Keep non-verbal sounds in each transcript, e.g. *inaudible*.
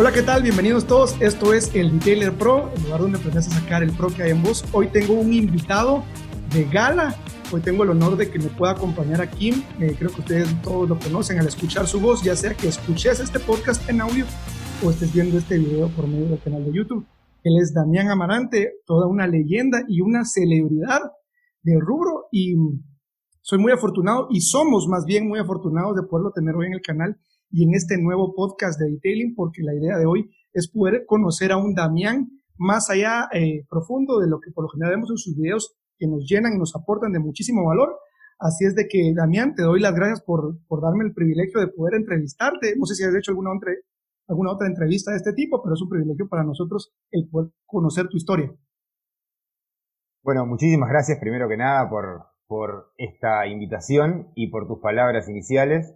Hola, ¿qué tal? Bienvenidos todos. Esto es el Detailer Pro, el lugar donde aprendes a sacar el pro que hay en vos. Hoy tengo un invitado de gala. Hoy tengo el honor de que me pueda acompañar aquí. Eh, creo que ustedes todos lo conocen al escuchar su voz, ya sea que escuches este podcast en audio o estés viendo este video por medio del canal de YouTube. Él es Damián Amarante, toda una leyenda y una celebridad del rubro y soy muy afortunado y somos más bien muy afortunados de poderlo tener hoy en el canal y en este nuevo podcast de detailing porque la idea de hoy es poder conocer a un Damián más allá eh, profundo de lo que por lo general vemos en sus videos que nos llenan y nos aportan de muchísimo valor. Así es de que, Damián, te doy las gracias por, por darme el privilegio de poder entrevistarte. No sé si has hecho alguna otra, alguna otra entrevista de este tipo, pero es un privilegio para nosotros el poder conocer tu historia. Bueno, muchísimas gracias primero que nada por, por esta invitación y por tus palabras iniciales.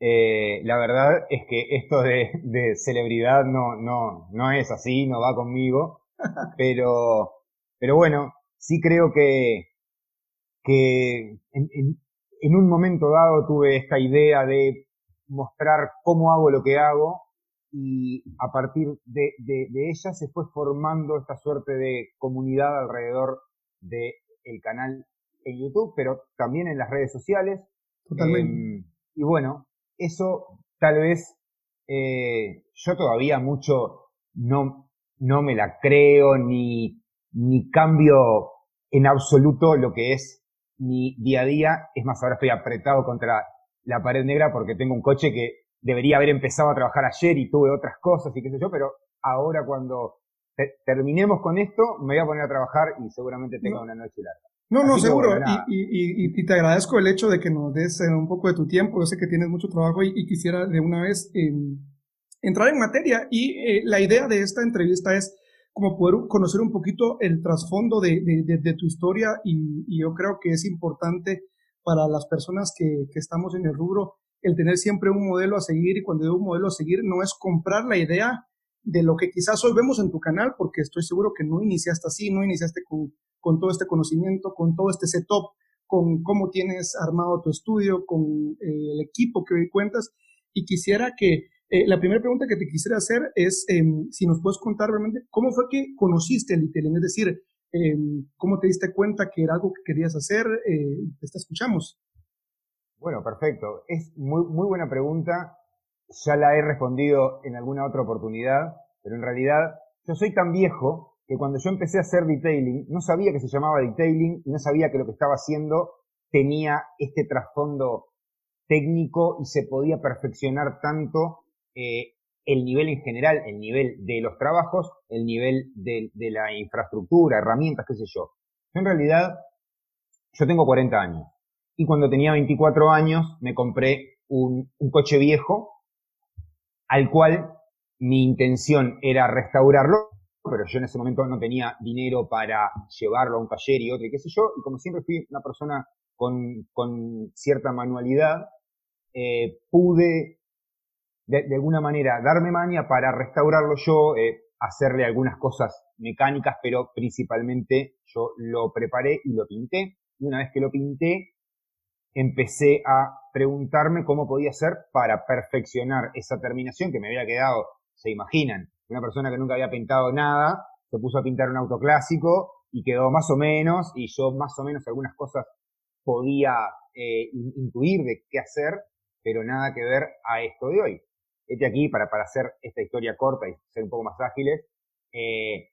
Eh, la verdad es que esto de, de, celebridad no, no, no es así, no va conmigo, pero, pero bueno, sí creo que, que en, en, en, un momento dado tuve esta idea de mostrar cómo hago lo que hago y a partir de, de, de ella se fue formando esta suerte de comunidad alrededor del el canal en YouTube, pero también en las redes sociales. Totalmente. Eh, y bueno, eso tal vez eh, yo todavía mucho no, no me la creo ni, ni cambio en absoluto lo que es mi día a día. Es más, ahora estoy apretado contra la pared negra porque tengo un coche que debería haber empezado a trabajar ayer y tuve otras cosas y qué sé yo, pero ahora cuando te terminemos con esto me voy a poner a trabajar y seguramente tenga no. una noche larga. No, no, seguro. Bueno, y, y, y, te agradezco el hecho de que nos des eh, un poco de tu tiempo. Yo sé que tienes mucho trabajo y, quisiera de una vez eh, entrar en materia. Y eh, la idea de esta entrevista es como poder conocer un poquito el trasfondo de, de, de, de tu historia y, yo creo que es importante para las personas que, que estamos en el rubro el tener siempre un modelo a seguir y cuando digo un modelo a seguir no es comprar la idea de lo que quizás hoy vemos en tu canal, porque estoy seguro que no iniciaste así, no iniciaste con, con todo este conocimiento, con todo este setup, con cómo tienes armado tu estudio, con eh, el equipo que hoy cuentas. Y quisiera que eh, la primera pregunta que te quisiera hacer es eh, si nos puedes contar realmente cómo fue que conociste el detailing, es decir, em, cómo te diste cuenta que era algo que querías hacer. Eh, te escuchamos. Bueno, perfecto. Es muy, muy buena pregunta. Ya la he respondido en alguna otra oportunidad, pero en realidad yo soy tan viejo que cuando yo empecé a hacer detailing, no sabía que se llamaba detailing y no sabía que lo que estaba haciendo tenía este trasfondo técnico y se podía perfeccionar tanto eh, el nivel en general, el nivel de los trabajos, el nivel de, la infraestructura, herramientas, qué sé yo. Yo en realidad, yo tengo 40 años y cuando tenía 24 años me compré un coche viejo al cual mi intención era restaurarlo pero yo en ese momento no tenía dinero para llevarlo a un taller y otro y qué sé yo, y como siempre fui una persona con, con cierta manualidad, eh, pude de, alguna manera darme maña para restaurarlo yo, eh, hacerle algunas cosas mecánicas, pero principalmente yo lo preparé y lo pinté, y una vez que lo pinté, empecé a preguntarme cómo podía hacer para perfeccionar esa terminación que me había quedado, se imaginan, una persona que nunca había pintado nada, se puso a pintar un auto clásico y quedó más o menos, y yo más o menos algunas cosas podía eh, intuir de qué hacer, pero nada que ver a esto de hoy. Este aquí, para, para hacer esta historia corta y ser un poco más ágiles, eh,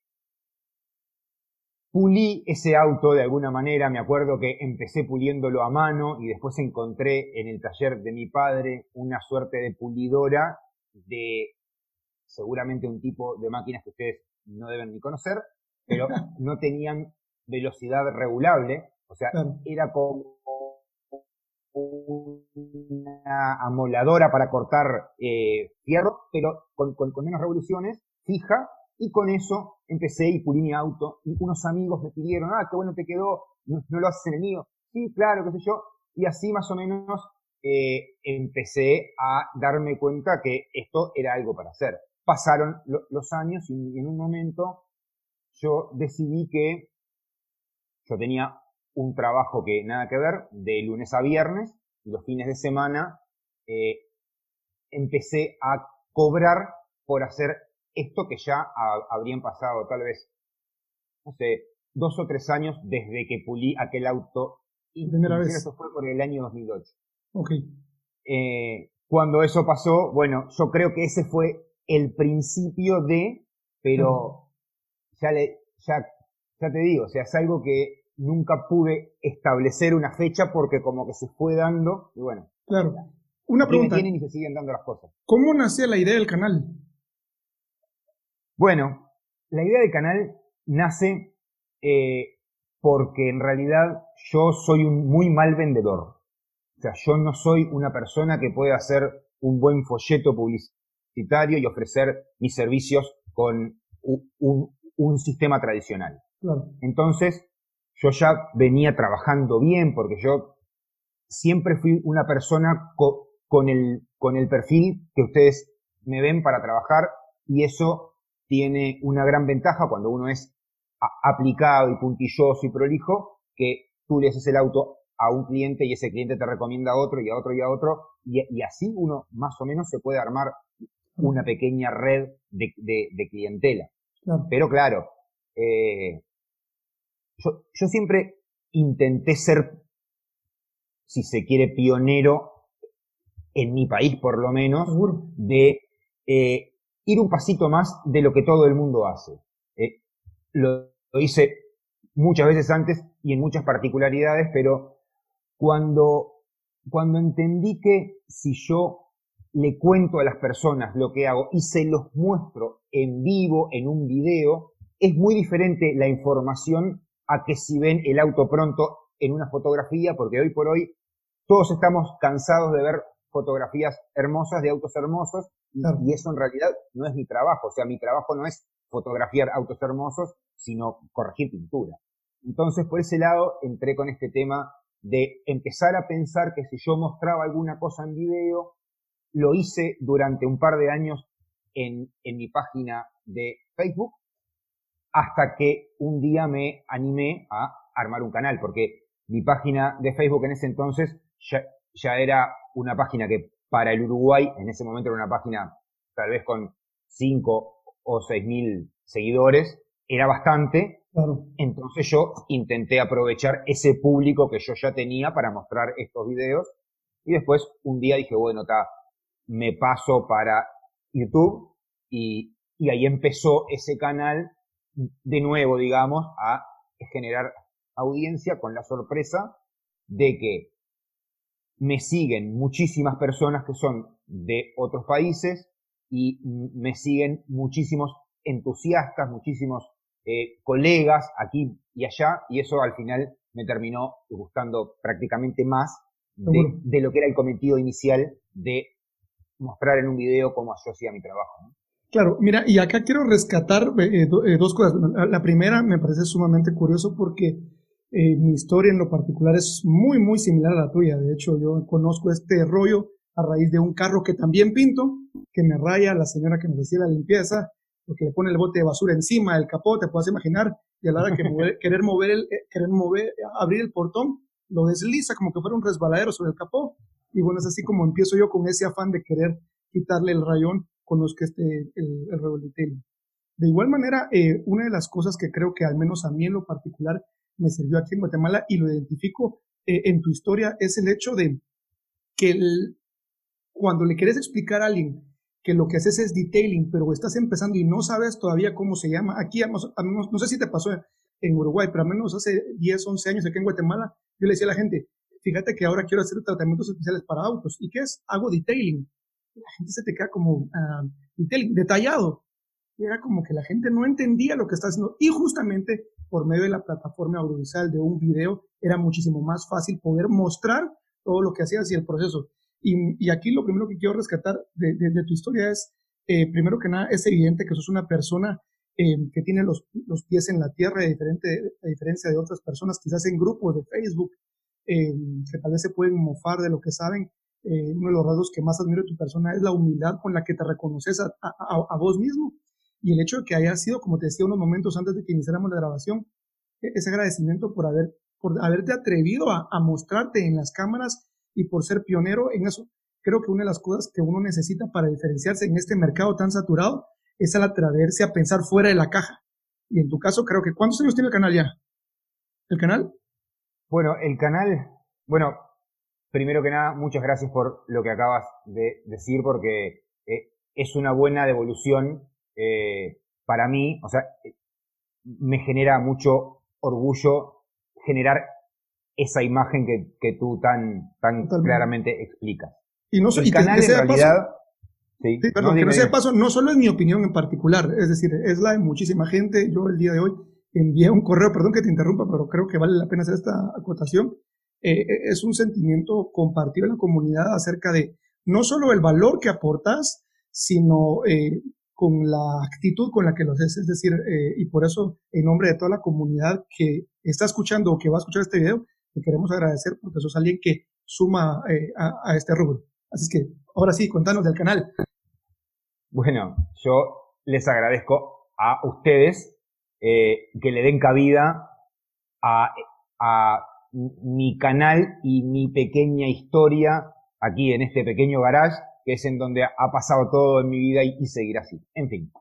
pulí ese auto de alguna manera, me acuerdo que empecé puliéndolo a mano y después encontré en el taller de mi padre una suerte de pulidora de seguramente un tipo de máquinas que ustedes no deben ni conocer, pero *laughs* no tenían velocidad regulable, o sea, claro. era como una amoladora para cortar eh, fierro, pero con, con, con, menos revoluciones, fija, y con eso empecé y pulí mi auto, y unos amigos me pidieron, ah, qué bueno te quedó, no, lo haces en el mío, sí, claro, qué sé yo, y así más o menos eh, empecé a darme cuenta que esto era algo para hacer. Pasaron lo, los años y en un momento yo decidí que yo tenía un trabajo que nada que ver, de lunes a viernes, y los fines de semana eh, empecé a cobrar por hacer esto que ya habrían pasado tal vez, no sé, dos o tres años desde que pulí aquel auto. Y primera vez. Eso fue por el año 2008. Ok. Eh, cuando eso pasó, bueno, yo creo que ese fue el principio de, pero ya le, ya, ya te digo, o sea, es algo que nunca pude establecer una fecha porque como que se fue dando y bueno. Claro. Una pregunta. Tienen y se siguen dando las cosas. ¿Cómo nació la idea del canal? Bueno, la idea del canal nace eh, porque en realidad yo soy un muy mal vendedor. O sea, yo no soy una persona que puede hacer un buen folleto publicitario y ofrecer mis servicios con un, sistema tradicional. Entonces, yo ya venía trabajando bien porque yo siempre fui una persona con, el, con el perfil que ustedes me ven para trabajar y eso tiene una gran ventaja cuando uno es aplicado y puntilloso y prolijo, que tú le haces el auto a un cliente y ese cliente te recomienda a otro y a otro y a otro y, así uno más o menos se puede armar una pequeña red de, clientela. Pero claro, eh, yo, yo siempre intenté ser, si se quiere, pionero en mi país por lo menos, de eh, ir un pasito más de lo que todo el mundo hace. Eh, lo, hice muchas veces antes y en muchas particularidades, pero cuando, cuando entendí que si yo le cuento a las personas lo que hago y se los muestro en vivo, en un video, es muy diferente la información a que si ven el auto pronto en una fotografía, porque hoy por hoy todos estamos cansados de ver fotografías hermosas de autos hermosos y, eso en realidad no es mi trabajo, o sea, mi trabajo no es fotografiar autos hermosos, sino corregir pintura. Entonces, por ese lado, entré con este tema de empezar a pensar que si yo mostraba alguna cosa en video, lo hice durante un par de años en, en mi página de Facebook, hasta que un día me animé a armar un canal, porque mi página de Facebook en ese entonces ya, ya era una página que para el Uruguay, en ese momento era una página tal vez con 5 o 6 mil seguidores, era bastante. Entonces yo intenté aprovechar ese público que yo ya tenía para mostrar estos videos. Y después un día dije, bueno, ta, me paso para YouTube y, y ahí empezó ese canal de nuevo, digamos, a generar audiencia con la sorpresa de que me siguen muchísimas personas que son de otros países y me siguen muchísimos entusiastas, muchísimos eh, colegas aquí y allá, y eso al final me terminó gustando prácticamente más de, lo que era el cometido inicial de mostrar en un video cómo yo hacía mi trabajo. Claro, mira, y acá quiero rescatar eh, eh, dos cosas. La primera me parece sumamente curioso porque eh, mi historia en lo particular es muy, muy similar a la tuya. De hecho, yo conozco este rollo a raíz de un carro que también pinto, que me raya la señora que nos hacía la limpieza, porque le pone el bote de basura encima del capó, te puedes imaginar, y a la hora que *laughs* querer mover el, eh, querer mover, abrir el portón, lo desliza como que fuera un resbaladero sobre el capó. Y bueno, es así como empiezo yo con ese afán de querer quitarle el rayón con los que esté el, el De igual manera, eh, una de las cosas que creo que al menos a mí en lo particular me sirvió aquí en Guatemala y lo identifico eh, en tu historia es el hecho de que cuando le quieres explicar a alguien que lo que haces es detailing, pero estás empezando y no sabes todavía cómo se llama, aquí, no sé si te pasó en Uruguay, pero al menos hace 10, 11 años aquí en Guatemala, yo le decía a la gente, fíjate que ahora quiero hacer tratamientos especiales para autos. ¿Y qué es? Hago detailing. La gente se te queda como ah, detailing, detallado. Era como que la gente no entendía lo que está haciendo. Y justamente por medio de la plataforma audiovisual de un video era muchísimo más fácil poder mostrar todo lo que hacías y el proceso. Y, aquí lo primero que quiero rescatar de, tu historia es, eh, primero que nada, es evidente que sos una persona eh, que tiene los, los, pies en la tierra, a, diferencia de otras personas, quizás en grupos de Facebook, eh, que tal vez se pueden mofar de lo que saben. uno de los rasgos que más admiro de tu persona es la humildad con la que te reconoces a vos mismo y el hecho de que haya sido, como te decía unos momentos antes de que iniciáramos la grabación, e-, ese agradecimiento por, haber, por haberte atrevido a, mostrarte en las cámaras y por ser pionero en eso. creo que una de las cosas que uno necesita para diferenciarse en este mercado tan saturado es al atreverse a pensar fuera de la caja. Y en tu caso, creo que ¿cuántos años tiene el canal ya? ¿El canal? Bueno, el canal, bueno, primero que nada, muchas gracias por lo que acabas de decir, porque eh, es una buena devolución eh, para mí, o sea, me genera mucho orgullo generar esa imagen que, tú tan, tan claramente explicas. Y no el canal en realidad... sí, perdón, que no sea paso, no solo es mi opinión en particular, es decir, es la de muchísima gente. Yo el día de hoy envié un correo, perdón que te interrumpa, pero creo que vale la pena hacer esta acotación. Eh, eh, es un sentimiento compartido en la comunidad acerca de no solo el valor que aportas, sino eh, con la actitud con la que lo haces. Es decir, y por eso, en nombre de toda la comunidad que está escuchando o que va a escuchar este video, te queremos agradecer porque sos alguien que suma a, a este rubro. Así es que, ahora sí, contanos del canal. Bueno, yo les agradezco a ustedes eh, que le den cabida a, a, mi canal y mi pequeña historia aquí en este pequeño garage, que es en donde ha pasado todo en mi vida y, y seguirá así. En fin,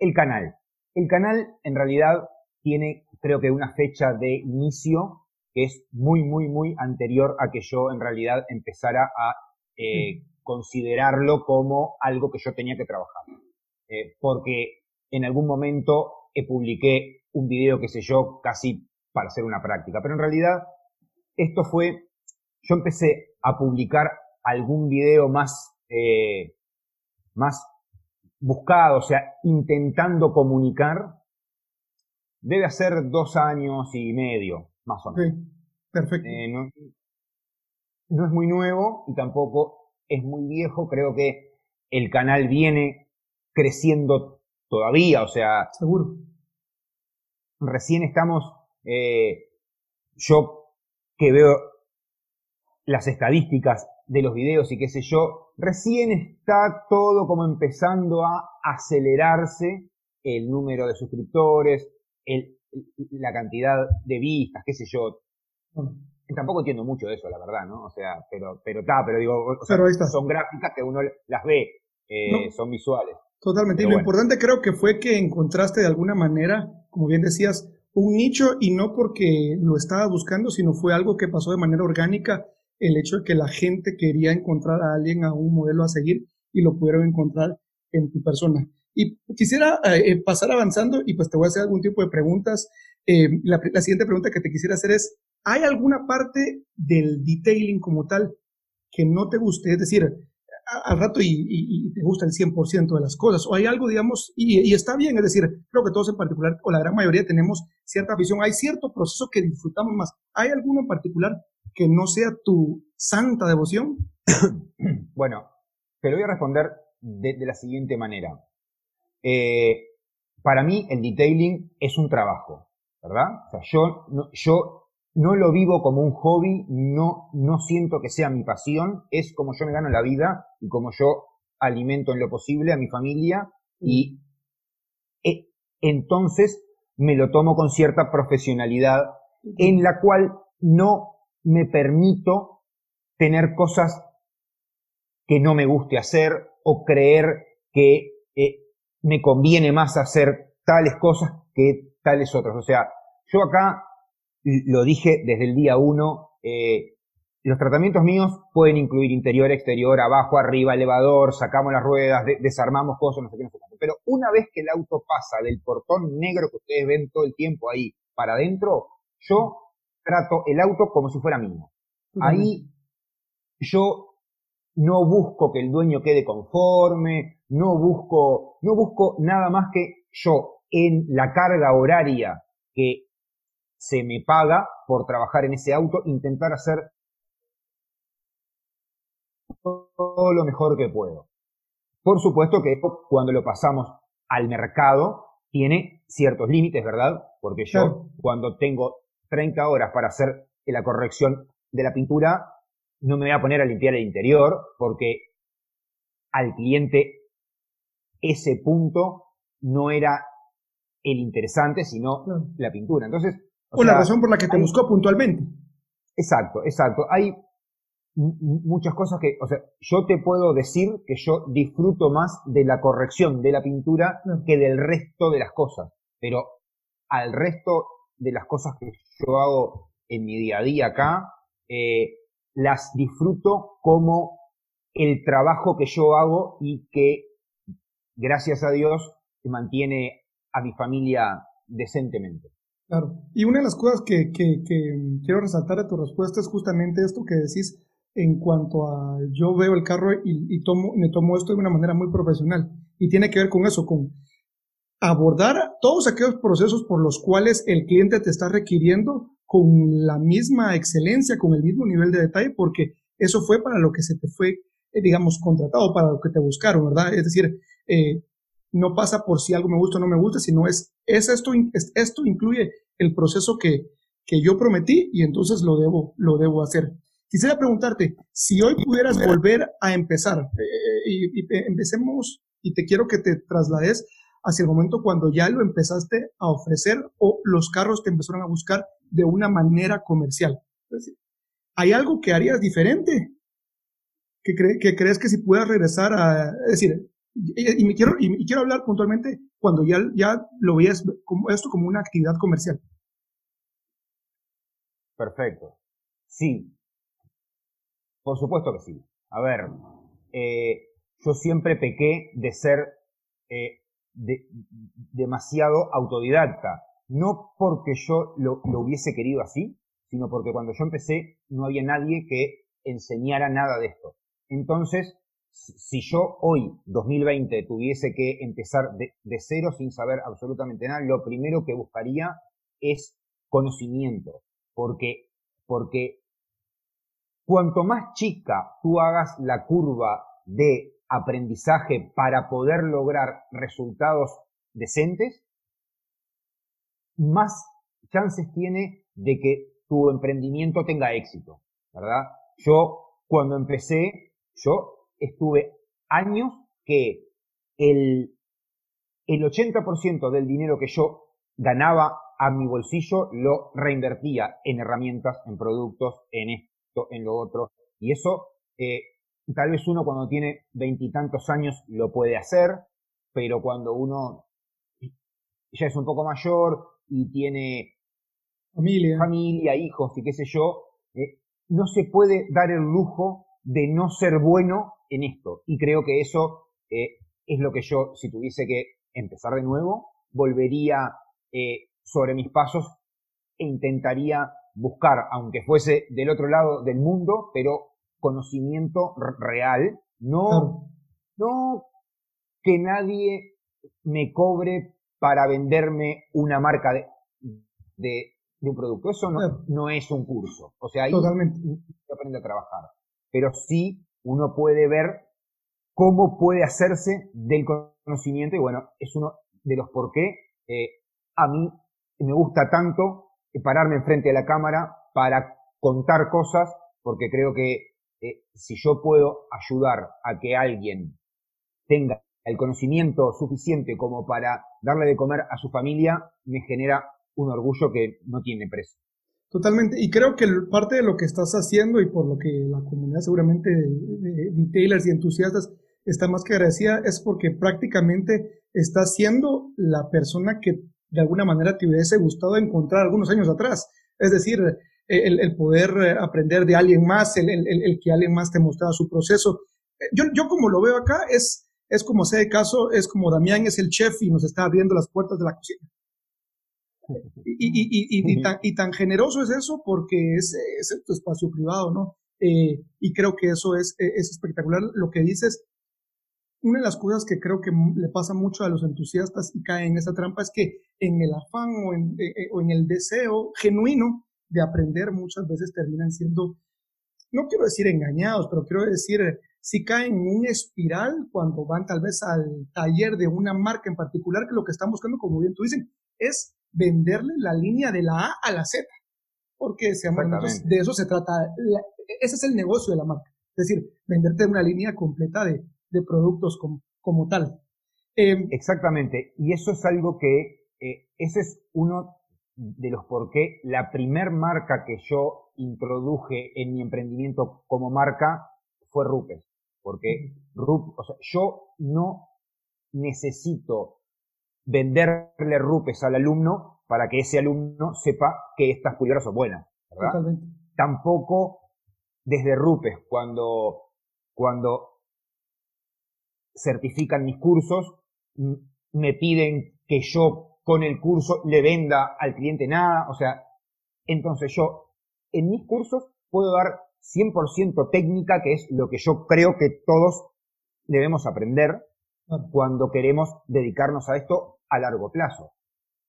el canal. El canal en realidad tiene creo que una fecha de inicio que es muy, muy, muy anterior a que yo en realidad empezara a eh, considerarlo como algo que yo tenía que trabajar. Eh, porque en algún momento publiqué un video, qué sé yo, casi para hacer una práctica. Pero en realidad, esto fue, yo empecé a publicar algún video más, eh, más buscado, o sea, intentando comunicar, debe hacer dos años y medio, más o menos. perfecto no es muy nuevo y tampoco es muy viejo. Creo que el canal viene creciendo todavía, o sea. Seguro. Recién estamos, eh, yo que veo las estadísticas de los videos y qué sé yo, recién está todo como empezando a acelerarse el número de suscriptores, el, la cantidad de vistas, qué sé yo tampoco entiendo mucho de eso, la verdad, ¿no? O sea, pero, pero está, pero digo, o sea, son gráficas que uno las ve, eh, son visuales. Totalmente. y lo importante creo que fue que encontraste de alguna manera, como bien decías, un nicho y no porque lo estaba buscando, sino fue algo que pasó de manera orgánica, el hecho de que la gente quería encontrar a alguien, a un modelo a seguir y lo pudieron encontrar en tu persona. Y quisiera eh, pasar avanzando y pues te voy a hacer algún tipo de preguntas. Eh, la, siguiente pregunta que te quisiera hacer es, ¿Hay alguna parte del detailing como tal que no te guste? Es decir, al rato y, te gusta el 100% de las cosas, o hay algo, digamos, y, está bien, es decir, creo que todos en particular, o la gran mayoría tenemos cierta visión, hay cierto proceso que disfrutamos más. ¿Hay alguno en particular que no sea tu santa devoción? *coughs* Bueno, te lo voy a responder de, la siguiente manera. Eh, para mí el detailing es un trabajo, ¿verdad? O sea, yo, yo no lo vivo como un hobby, no, no siento que sea mi pasión, es como yo me gano la vida y como yo alimento en lo posible a mi familia y eh, entonces me lo tomo con cierta profesionalidad en la cual no me permito tener cosas que no me guste hacer o creer que eh, me conviene más hacer tales cosas que tales otras. O sea, yo acá lo dije desde el día uno, eh, los tratamientos míos pueden incluir interior, exterior, abajo, arriba, elevador, sacamos las ruedas, desarmamos cosas, no sé qué, no sé qué. Pero una vez que el auto pasa del portón negro que ustedes ven todo el tiempo ahí para adentro, yo trato el auto como si fuera mío. Ahí yo no busco que el dueño quede conforme, no busco, no busco nada más que yo en la carga horaria que se me paga por trabajar en ese auto, intentar hacer todo lo mejor que puedo. Por supuesto que cuando lo pasamos al mercado tiene ciertos límites, ¿verdad? Porque yo cuando tengo 30 horas para hacer la corrección de la pintura, no me voy a poner a limpiar el interior porque al cliente ese punto no era el interesante, sino la pintura. Entonces, o, la razón por la que te buscó puntualmente. Exacto, exacto. Hay muchas cosas que, o sea, yo te puedo decir que yo disfruto más de la corrección de la pintura que del resto de las cosas, pero al resto de las cosas que yo hago en mi día a día acá, eh, las disfruto como el trabajo que yo hago y que, gracias a Dios, mantiene a mi familia decentemente. Claro. Y una de las cosas que, quiero resaltar de tu respuesta es justamente esto que decís en cuanto a yo veo el carro y, tomo, me tomo esto de una manera muy profesional. Y tiene que ver con eso, con abordar todos aquellos procesos por los cuales el cliente te está requiriendo con la misma excelencia, con el mismo nivel de detalle, porque eso fue para lo que se te fue, eh, digamos, contratado, para lo que te buscaron, ¿verdad? Es decir, eh, no pasa por si algo me gusta o no me gusta, sino es, es esto, esto incluye el proceso que, que yo prometí y entonces lo debo, lo debo hacer. Quisiera preguntarte, si hoy pudieras volver a empezar, eh, y, y, empecemos, y te quiero que te traslades hacia el momento cuando ya lo empezaste a ofrecer o los carros te empezaron a buscar de una manera comercial. ¿Hay algo que harías diferente? ¿Que, que crees que si puedas regresar a, es decir, y, me quiero, y, quiero hablar puntualmente cuando ya, ya lo veías como esto como una actividad comercial. Perfecto. Sí. Por supuesto que sí. A ver, eh, yo siempre pequé de ser eh, demasiado autodidacta. No porque yo lo, lo hubiese querido así, sino porque cuando yo empecé no había nadie que enseñara nada de esto. Entonces, si yo hoy, 2020, tuviese que empezar de, cero sin saber absolutamente nada, lo primero que buscaría es conocimiento. Porque, porque cuanto más chica tú hagas la curva de aprendizaje para poder lograr resultados decentes, más chances tiene de que tu emprendimiento tenga éxito, ¿verdad? Yo, cuando empecé, yo estuve años que el, el 80% del dinero que yo ganaba a mi bolsillo lo reinvertía en herramientas, en productos, en esto, en lo otro. Y eso, eh, tal vez uno cuando tiene veintitantos años lo puede hacer, pero cuando uno ya es un poco mayor y tiene familia, familia hijos y qué sé yo, eh, no se puede dar el lujo de no ser bueno en esto. Y creo que eso eh, es lo que yo, si tuviese que empezar de nuevo, volvería eh, sobre mis pasos e intentaría buscar, aunque fuese del otro lado del mundo, pero conocimiento real, no, no que nadie me cobre para venderme una marca de, de, un producto. Eso no, no, es un curso. O sea, ahí Totalmente. se aprende a trabajar. Pero sí uno puede ver cómo puede hacerse del conocimiento y bueno, es uno de los por qué eh, a mí me gusta tanto pararme enfrente de la cámara para contar cosas porque creo que eh, si yo puedo ayudar a que alguien tenga el conocimiento suficiente como para darle de comer a su familia, me genera un orgullo que no tiene precio. Totalmente. Y creo que parte de lo que estás haciendo y por lo que la comunidad seguramente de, retailers y entusiastas está más que agradecida es porque prácticamente estás siendo la persona que de alguna manera te hubiese gustado encontrar algunos años atrás. Es decir, el, poder aprender de alguien más, el, el, que alguien más te mostrara su proceso. Yo, yo como lo veo acá, es, es como sea de caso, es como Damián es el chef y nos está abriendo las puertas de la cocina. Y, tan, generoso es eso porque es, es tu espacio privado, ¿no? Eh, y creo que eso es, es espectacular. Lo que dices, una de las cosas que creo que le pasa mucho a los entusiastas y caen en esa trampa es que en el afán o en, eh, eh, o en el deseo genuino de aprender muchas veces terminan siendo, no quiero decir engañados, pero quiero decir, si caen en un espiral cuando van tal vez al taller de una marca en particular, que lo que están buscando, como bien tú dices, es venderle la línea de la A a la Z. Porque de eso se trata. ese es el negocio de la marca. Es decir, venderte una línea completa de, de productos como, como tal. Em, Exactamente. Y eso es algo que, eh, ese es uno de los por qué la primer marca que yo introduje en mi emprendimiento como marca fue Rupes. Porque Rup, o sea, yo no necesito venderle Rupes al alumno para que ese alumno sepa que estas pulgaras son buenas, ¿verdad? Tampoco desde Rupes, cuando, cuando certifican mis cursos, me piden que yo con el curso le venda al cliente nada, o sea, entonces yo en mis cursos puedo dar 100% técnica, que es lo que yo creo que todos debemos aprender cuando queremos dedicarnos a esto a largo plazo.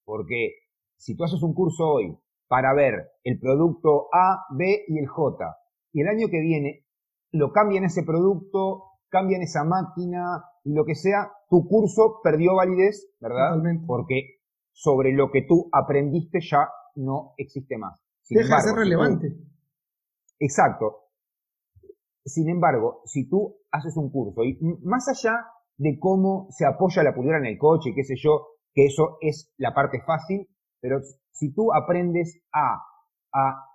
Porque si tú haces un curso hoy para ver el producto A, B y el J, y el año que viene lo cambian ese producto, cambian esa máquina y lo que sea, tu curso perdió validez, ¿verdad? Porque sobre lo que tú aprendiste ya no existe más. Deja de ser relevante. exacto. Sin embargo, si tú haces un curso y más allá de cómo se apoya la pulgera en el coche, qué sé yo, que eso es la parte fácil, pero si tú aprendes a, a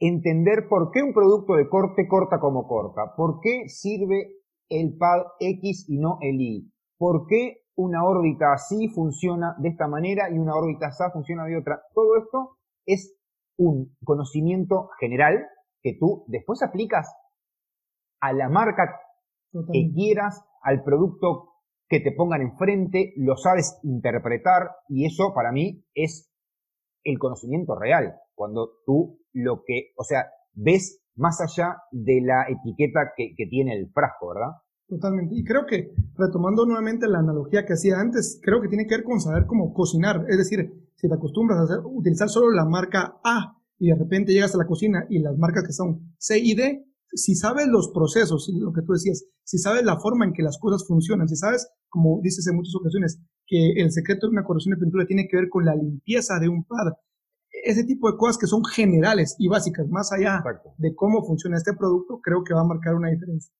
entender por qué un producto de corte corta como corta, por qué sirve el pad X y no el Y, por qué una órbita así funciona de esta manera y una órbita así funciona de otra. Todo esto es un conocimiento general que tú después aplicas a la marca que quieras, al producto que te pongan enfrente, lo sabes interpretar y eso para mí es el conocimiento real. Cuando tú lo que, o sea, ves más allá de la etiqueta que, tiene el frasco, ¿verdad? Totalmente. Y creo que, retomando nuevamente la analogía que hacía antes, creo que tiene que ver con saber cómo cocinar. Es decir, si te acostumbras a utilizar solo la marca A y de repente llegas a la cocina y las marcas que son C y D, si sabes los procesos, lo que tú decías, si sabes la forma en que las cosas funcionan, si sabes, como dices en muchas ocasiones, que el secreto de una corrección de pintura tiene que ver con la limpieza de un pad, ese tipo de cosas que son generales y básicas, más allá de cómo funciona este producto, creo que va a marcar una diferencia.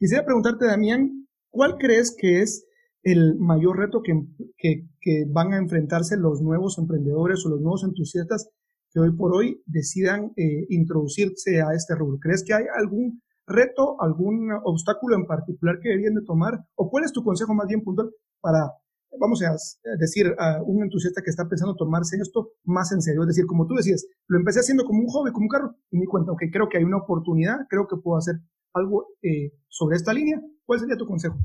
Quisiera preguntarte, Damián, ¿cuál crees que es el mayor reto que, que, van a enfrentarse los nuevos emprendedores o los nuevos entusiastas que hoy por hoy decidan eh, introducirse a este rubro? ¿Crees que hay algún reto, algún obstáculo en particular que deberían de tomar? ¿O cuál es tu consejo más bien puntual para, vamos a decir, a un entusiasta que está pensando tomarse esto más en serio? Es decir, como tú decías, lo empecé haciendo como un hobby, como un carro, y me di cuenta, ok, creo que hay una oportunidad, creo que puedo hacer algo eh, sobre esta línea. ¿Cuál sería tu consejo?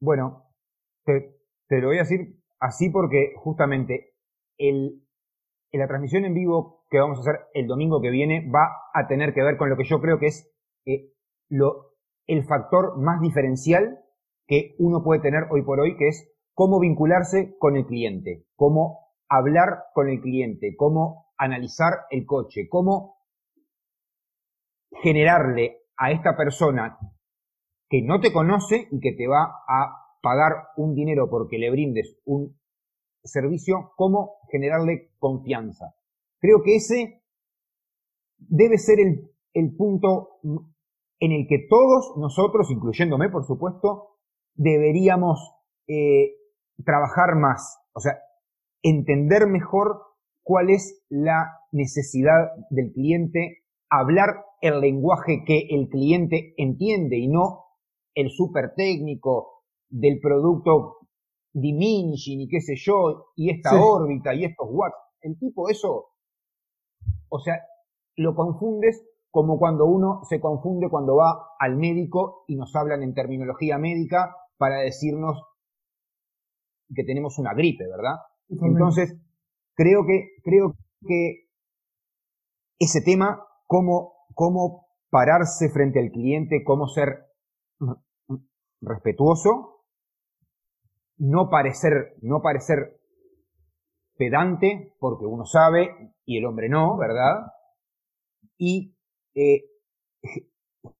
Bueno, te, lo voy a decir así porque justamente el la transmisión en vivo que vamos a hacer el domingo que viene va a tener que ver con lo que yo creo que es eh, lo, el factor más diferencial que uno puede tener hoy por hoy, que es cómo vincularse con el cliente, cómo hablar con el cliente, cómo analizar el coche, cómo generarle a esta persona que no te conoce y que te va a pagar un dinero porque le brindes un servicio, cómo generarle confianza. Creo que ese debe ser el, el punto en el que todos nosotros, incluyéndome por supuesto, deberíamos eh, trabajar más. O sea, entender mejor cuál es la necesidad del cliente, hablar el lenguaje que el cliente entiende y no el súper técnico del producto diminishing y qué sé yo, y esta órbita y estos watts. El tipo eso, o sea, lo confundes como cuando uno se confunde cuando va al médico y nos hablan en terminología médica para decirnos que tenemos una gripe, ¿verdad? Entonces, creo que, creo que ese tema, cómo, cómo pararse frente al cliente, cómo ser respetuoso, no parecer, no parecer pedante, porque uno sabe y el hombre no, ¿verdad? Y eh,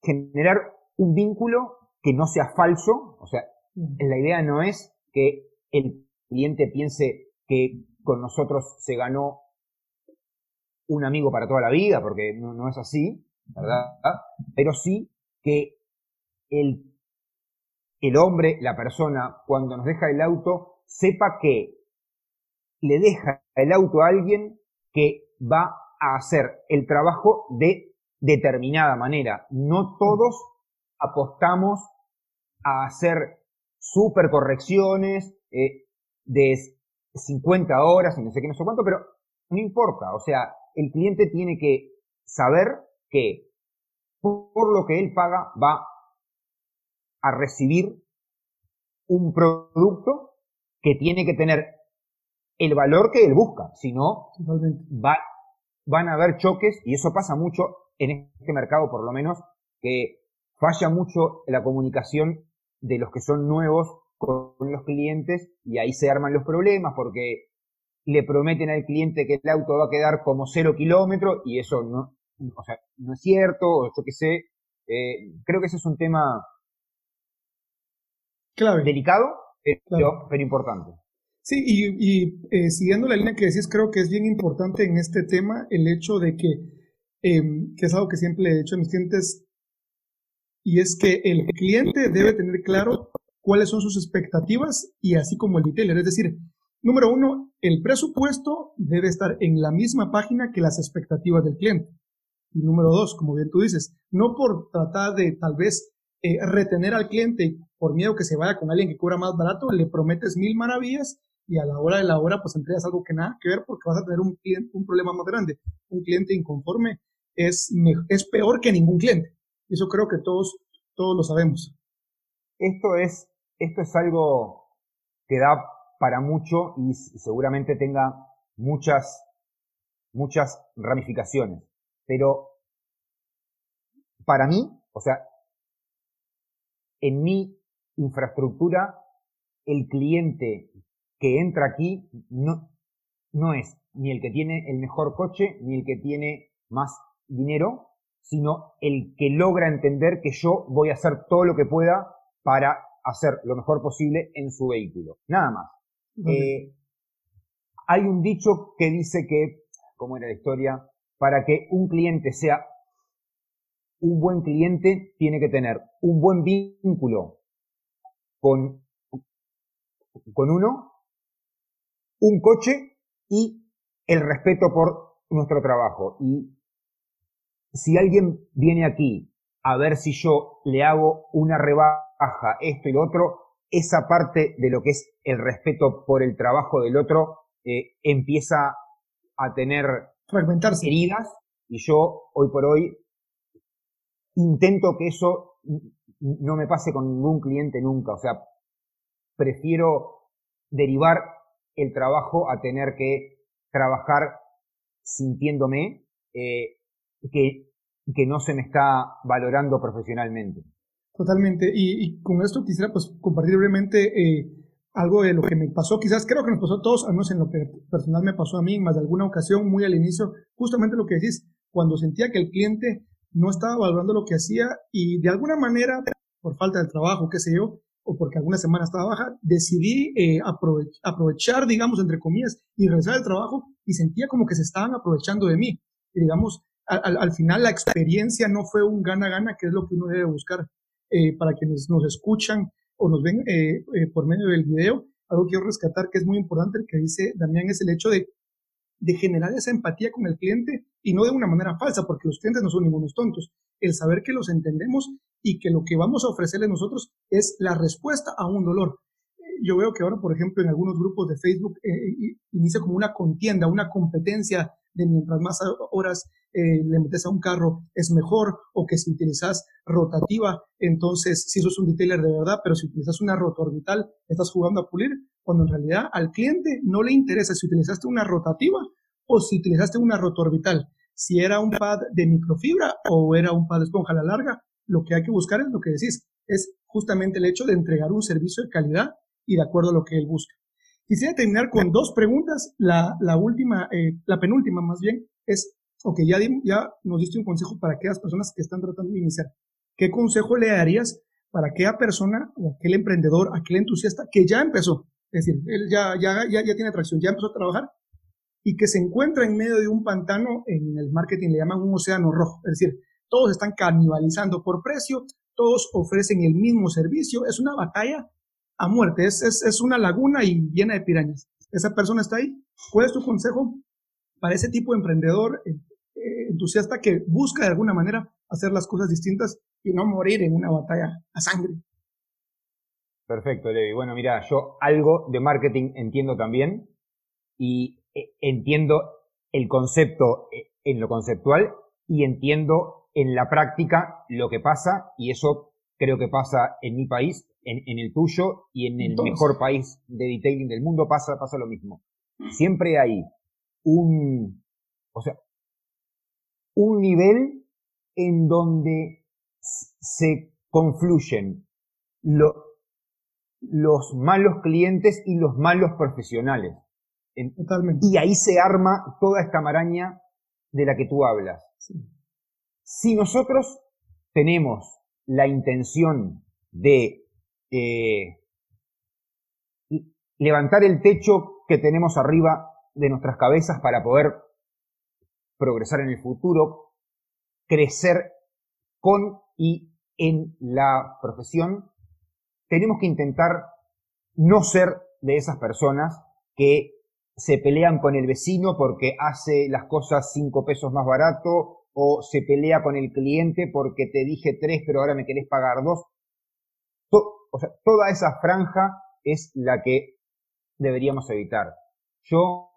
generar un vínculo que no sea falso, o sea, la idea no es que el cliente piense que con nosotros se ganó un amigo para toda la vida, porque no, es así, ¿verdad? Pero sí que el el hombre, la persona, cuando nos deja el auto, sepa que le deja el auto a alguien que va a hacer el trabajo de determinada manera. No todos apostamos a hacer super correcciones eh, de 50 horas y no sé qué, no sé cuánto, pero no importa. O sea, el cliente tiene que saber que por lo que él paga va a recibir un producto que tiene que tener el valor que él busca. Si no, va, van a haber choques y eso pasa mucho en este mercado, por lo menos, que falla mucho la comunicación de los que son nuevos con los clientes y ahí se arman los problemas porque le prometen al cliente que el auto va a quedar como cero kilómetros y eso no, o sea, no es cierto, o yo qué sé. Eh, creo que ese es un tema clave. delicado, pero, pero importante. Sí, y, eh, siguiendo la línea que decís, creo que es bien importante en este tema el hecho de que, em, que es algo que siempre he dicho a mis clientes, y es que el cliente debe tener claro cuáles son sus expectativas y así como el retailer. Es decir, número uno, el presupuesto debe estar en la misma página que las expectativas del cliente. Y número dos, como bien tú dices, no por tratar de tal vez eh, retener al cliente por miedo que se vaya con alguien que cobra más barato, le prometes mil maravillas y a la hora de la hora pues entregas algo que nada que ver porque vas a tener un, cliente, un problema más grande. Un cliente inconforme es, es peor que ningún cliente. Eso creo que todos, todos lo sabemos. Esto es, esto es algo que da para mucho y seguramente tenga muchas, muchas ramificaciones. Pero para mí, o sea, en mi infraestructura, el cliente que entra aquí no, no es ni el que tiene el mejor coche, ni el que tiene más dinero, sino el que logra entender que yo voy a hacer todo lo que pueda para hacer lo mejor posible en su vehículo. Nada más. Eh, hay un dicho que dice que, como era la historia, para que un cliente sea un buen cliente, tiene que tener un buen vínculo con, con uno, un coche y el respeto por nuestro trabajo. Y si alguien viene aquí a ver si yo le hago una rebaja, esto y lo otro, esa parte de lo que es el respeto por el trabajo del otro eh, empieza a tener fragmentarse heridas y yo hoy por hoy intento que eso no me pase con ningún cliente nunca. O sea, prefiero derivar el trabajo a tener que trabajar sintiéndome eh, que, que no se me está valorando profesionalmente. Totalmente. Y, con esto quisiera pues compartir brevemente eh, algo de lo que me pasó. Quizás creo que nos pasó a todos, al menos en lo personal me pasó a mí, más de alguna ocasión, muy al inicio, justamente lo que decís, cuando sentía que el cliente no estaba valorando lo que hacía y de alguna manera, por falta de trabajo, qué sé yo, o porque alguna semana estaba baja, decidí eh, aprovechar, digamos, entre comillas, y regresar al trabajo y sentía como que se estaban aprovechando de mí. Y digamos, al, final la experiencia no fue un gana-gana, que es lo que uno debe buscar eh, para quienes nos escuchan o nos ven eh, por medio del video. Algo quiero rescatar que es muy importante, el que dice Damián, es el hecho de de generar esa empatía con el cliente y no de una manera falsa, porque los clientes no son ningunos tontos. El saber que los entendemos y que lo que vamos a ofrecerles nosotros es la respuesta a un dolor. Yo veo que ahora, por ejemplo, en algunos grupos de Facebook eh, inicia como una contienda, una competencia de mientras más horas eh, le metes a un carro es mejor, o que si utilizas rotativa, entonces si sos un detailer de verdad, pero si utilizas una rotorbital, estás jugando a pulir, cuando en realidad al cliente no le interesa si utilizaste una rotativa o si utilizaste una rotorbital. Si era un pad de microfibra o era un pad de esponja a la larga, lo que hay que buscar es lo que decís, es justamente el hecho de entregar un servicio de calidad y de acuerdo a lo que él busca. Quisiera terminar con dos preguntas. La, la última, eh, la penúltima más bien, es, ok, ya, ya nos diste un consejo para aquellas personas que están tratando de iniciar. ¿Qué consejo le darías para aquella persona o aquel emprendedor, aquel entusiasta que ya empezó? Es decir, él ya, ya, ya, ya tiene atracción, ya empezó a trabajar y que se encuentra en medio de un pantano, en el marketing le llaman un océano rojo. Es decir, todos están canibalizando por precio, todos ofrecen el mismo servicio, es una batalla a muerte, es, es, es una laguna y llena de pirañas. Esa persona está ahí. ¿Cuál es tu consejo para ese tipo de emprendedor eh, eh, entusiasta que busca de alguna manera hacer las cosas distintas y no morir en una batalla a sangre. Perfecto, Levi. Bueno, mira, yo algo de marketing entiendo también y eh, entiendo el concepto en lo conceptual y entiendo en la práctica lo que pasa y eso creo que pasa en mi país, en, el tuyo y en el mejor país de detailing del mundo pasa, pasa lo mismo. Siempre hay un, o sea, un nivel en donde se confluyen los malos clientes y los malos profesionales. Totalmente. Y ahí se arma toda esta maraña de la que tú hablas. Si nosotros tenemos la intención de eh, levantar el techo que tenemos arriba de nuestras cabezas para poder progresar en el futuro, crecer con y en la profesión, tenemos que intentar no ser de esas personas que se pelean con el vecino porque hace las cosas cinco pesos más barato o se pelea con el cliente porque te dije tres pero ahora me querés pagar dos. o sea, toda esa franja es la que deberíamos evitar. Yo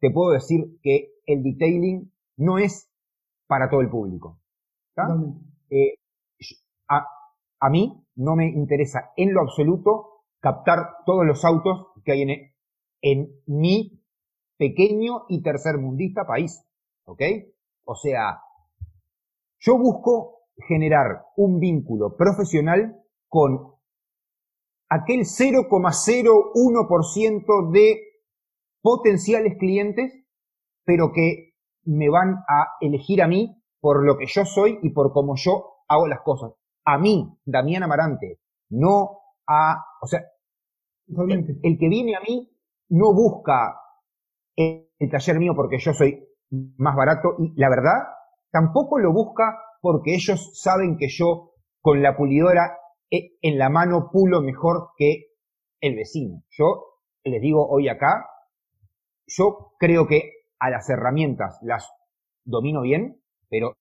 te puedo decir que el detailing no es para todo el público. Eh, a, a, mí no me interesa en lo absoluto captar todos los autos que hay en, en mi pequeño y tercermundista país. ¿Ok? O sea, yo busco generar un vínculo profesional con aquel 0,01% de potenciales clientes, pero que me van a elegir a mí por lo que yo soy y por cómo yo hago las cosas. A mí, Damián Amarante, no a, o sea, el, el que viene a mí no busca el, taller mío porque yo soy más barato y la verdad tampoco lo busca porque ellos saben que yo con la pulidora eh, en la mano pulo mejor que el vecino. Yo les digo hoy acá, yo creo que a las herramientas las domino bien, pero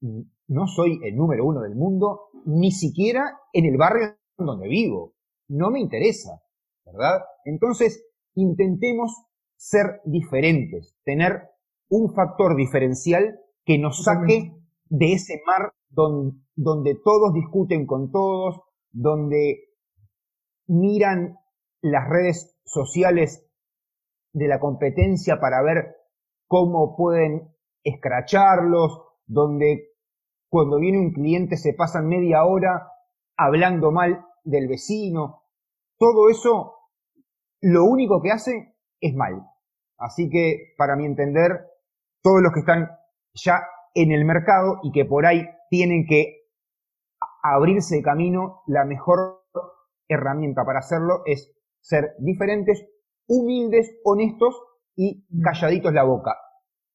no soy el número uno del mundo, ni siquiera en el barrio donde vivo. No me interesa, ¿verdad? Entonces, intentemos ser diferentes, tener un factor diferencial que nos saque de ese mar donde, todos discuten con todos, donde miran las redes sociales de la competencia para ver cómo pueden escracharlos, donde cuando viene un cliente se pasan media hora hablando mal del vecino. Todo eso lo único que hace es mal. Así que, para mi entender, todos los que están ya en el mercado y que por ahí tienen que abrirse el camino, la mejor herramienta para hacerlo es ser diferentes, humildes, honestos y calladitos la boca.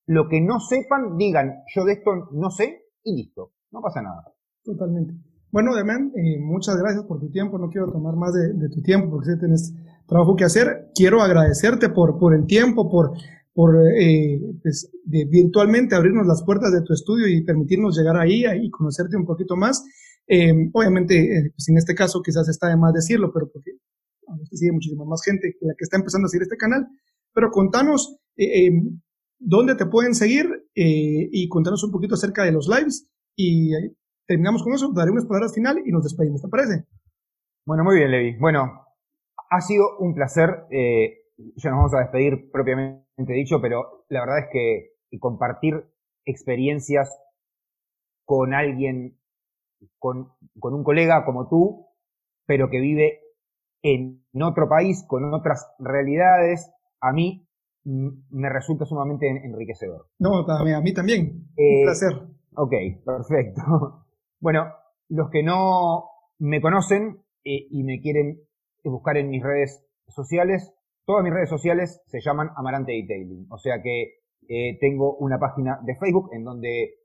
Lo que no sepan, digan, yo de esto no sé y listo, no pasa nada. Totalmente. Bueno, Demen, eh, muchas gracias por tu tiempo. No quiero tomar más de, de tu tiempo porque tienes trabajo que hacer. Quiero agradecerte por, por el tiempo, por, por eh, pues, de virtualmente abrirnos las puertas de tu estudio y permitirnos llegar ahí y conocerte un poquito más. Eh, obviamente, eh, pues en este caso quizás está de más decirlo, pero porque te sigue muchísima más gente que la que está empezando a seguir este canal. Pero contanos dónde te pueden seguir y contanos un poquito acerca de los lives y terminamos con eso, daré unas palabras final y nos despedimos, ¿te parece? Bueno, muy bien, Levi. Bueno, ha sido un placer. Eh, ya nos vamos a despedir propiamente dicho, pero la verdad es que compartir experiencias con alguien, con, con un colega como tú, pero que vive en otro país, con otras realidades, a mí me resulta sumamente enriquecedor. No, a mí también. un eh, placer. Ok, perfecto. *laughs* Bueno, los que no me conocen eh, y me quieren buscar en mis redes sociales. Todas mis redes sociales se llaman Amarante Detailing. O sea que eh, tengo una página de Facebook en donde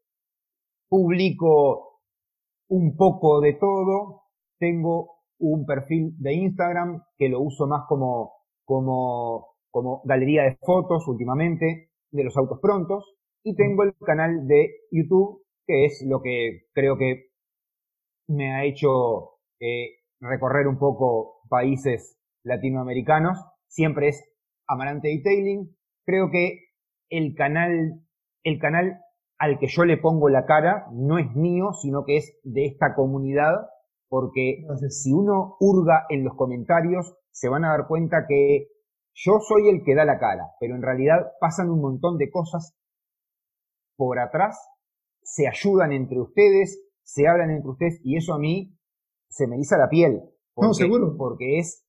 publico un poco de todo. Tengo un perfil de Instagram que lo uso más como, como, como galería de fotos últimamente. de los autos prontos y tengo el canal de YouTube, que es lo que creo que me ha hecho eh, recorrer un poco países latinoamericanos. Siempre es Amarante Detailing. Creo que el canal, el canal al que yo le pongo la cara no es mío, sino que es de esta comunidad, porque si uno hurga en los comentarios, se van a dar cuenta que yo soy el que da la cara, pero en realidad pasan un montón de cosas por atrás, se ayudan entre ustedes, se hablan entre ustedes, y eso a mí se me eriza la piel. no, seguro. Porque es,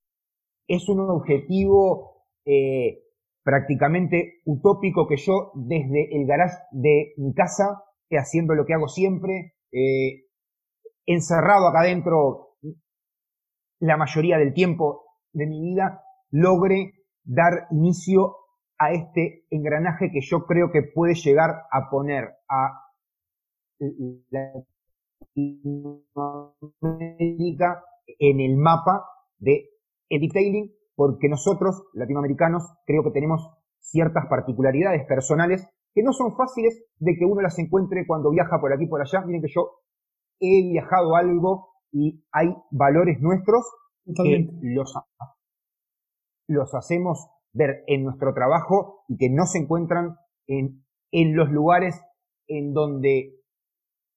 es un objetivo eh, prácticamente utópico que yo desde el garage de mi casa, haciendo lo que hago siempre, eh, encerrado acá adentro la mayoría del tiempo de mi vida, logre dar inicio a este engranaje que yo creo que puede llegar a poner a Latinoamérica en el mapa de detailing porque nosotros, latinoamericanos, creo que tenemos ciertas particularidades personales que no son fáciles de que uno las encuentre cuando viaja por aquí por allá. Miren que yo he viajado algo y hay valores nuestros que los, los hacemos ver en nuestro trabajo y que no se encuentran en, en los lugares en donde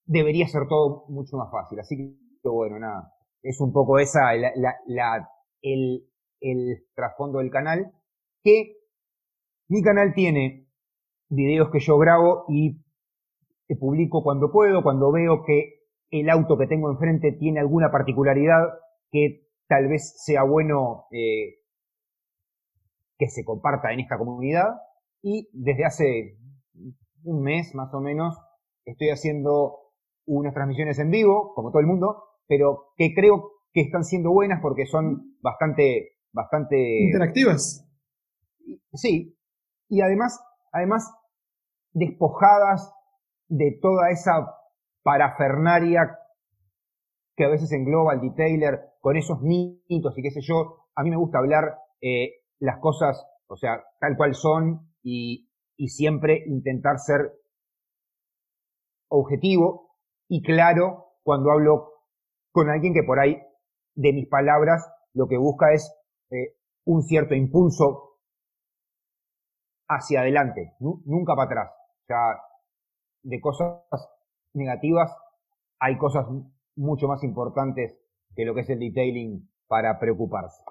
debería ser todo mucho más fácil. Así que, bueno, nada, es un poco esa la, la, el, trasfondo del canal, que mi canal tiene videos que yo grabo y publico cuando puedo, cuando veo que el auto que tengo enfrente tiene alguna particularidad que tal vez sea bueno eh, que se comparta en esta comunidad. Y desde hace un mes más o menos estoy haciendo unas transmisiones en vivo, como todo el mundo, pero que creo que están siendo buenas porque son bastante bastante... Interactivas. Sí, y además, además despojadas de toda esa parafernaria que a veces engloba el detailer con esos mitos y qué sé yo. A mí me gusta hablar eh, las cosas, o sea, tal cual son y, y siempre intentar ser objetivo y claro cuando hablo con alguien que por ahí de mis palabras lo que busca es eh, un cierto impulso hacia adelante, nunca para atrás. De cosas negativas hay cosas mucho más importantes que lo que es el detailing para preocuparse.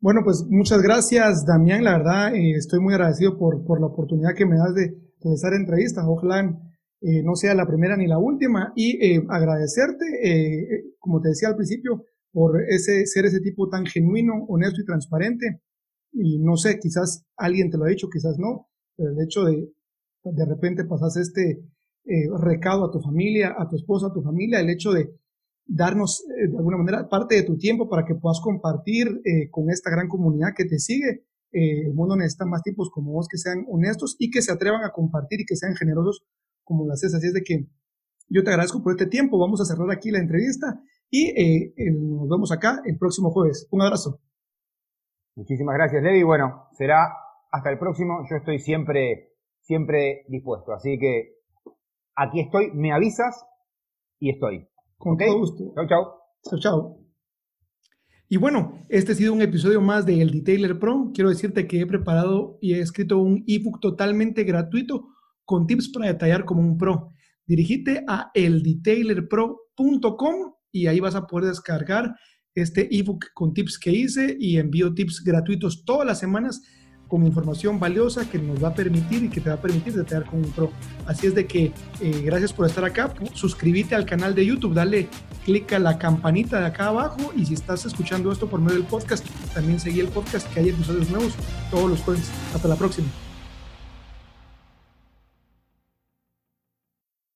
Bueno, pues muchas gracias, Damián. La verdad, eh, estoy muy agradecido por, por, la oportunidad que me das de realizar entrevistas. Ojalá eh, no sea la primera ni la última. Y agradecerte, como te decía al principio, por ese, ser ese tipo tan genuino, honesto y transparente. Y no sé, quizás alguien te lo ha dicho, quizás no, pero el hecho de de repente pasas este eh, recado a tu familia, a tu esposa, a tu familia, el hecho de darnos eh, de alguna manera parte de tu tiempo para que puedas compartir eh, con esta gran comunidad que te sigue. el mundo necesita más tipos como vos que sean honestos y que se atrevan a compartir y que sean generosos como las es. Así es de que yo te agradezco por este tiempo. Vamos a cerrar aquí la entrevista y eh, nos vemos acá el próximo jueves. Un abrazo. Muchísimas gracias, Levi. Bueno, será hasta el próximo. Yo estoy siempre, siempre dispuesto. Así que aquí estoy, me avisas y estoy. Con todo gusto. Chau, chau. Chau, chau. Y bueno, este ha sido un episodio más de El Detailer Pro. Quiero decirte que he preparado y he escrito un ebook totalmente gratuito con tips para detallar como un pro. Dirigite a eldetailerpro.com y ahí vas a poder descargar este ebook con tips que hice y envío tips gratuitos todas las semanas con información valiosa que nos va a permitir y que te va a permitir detallar con un pro. Así es de que eh, gracias por estar acá. Suscríbete al canal de YouTube, dale clic a la campanita de acá abajo y si estás escuchando esto por medio del podcast, también seguí el podcast que hay episodios nuevos todos los jueves. Hasta la próxima.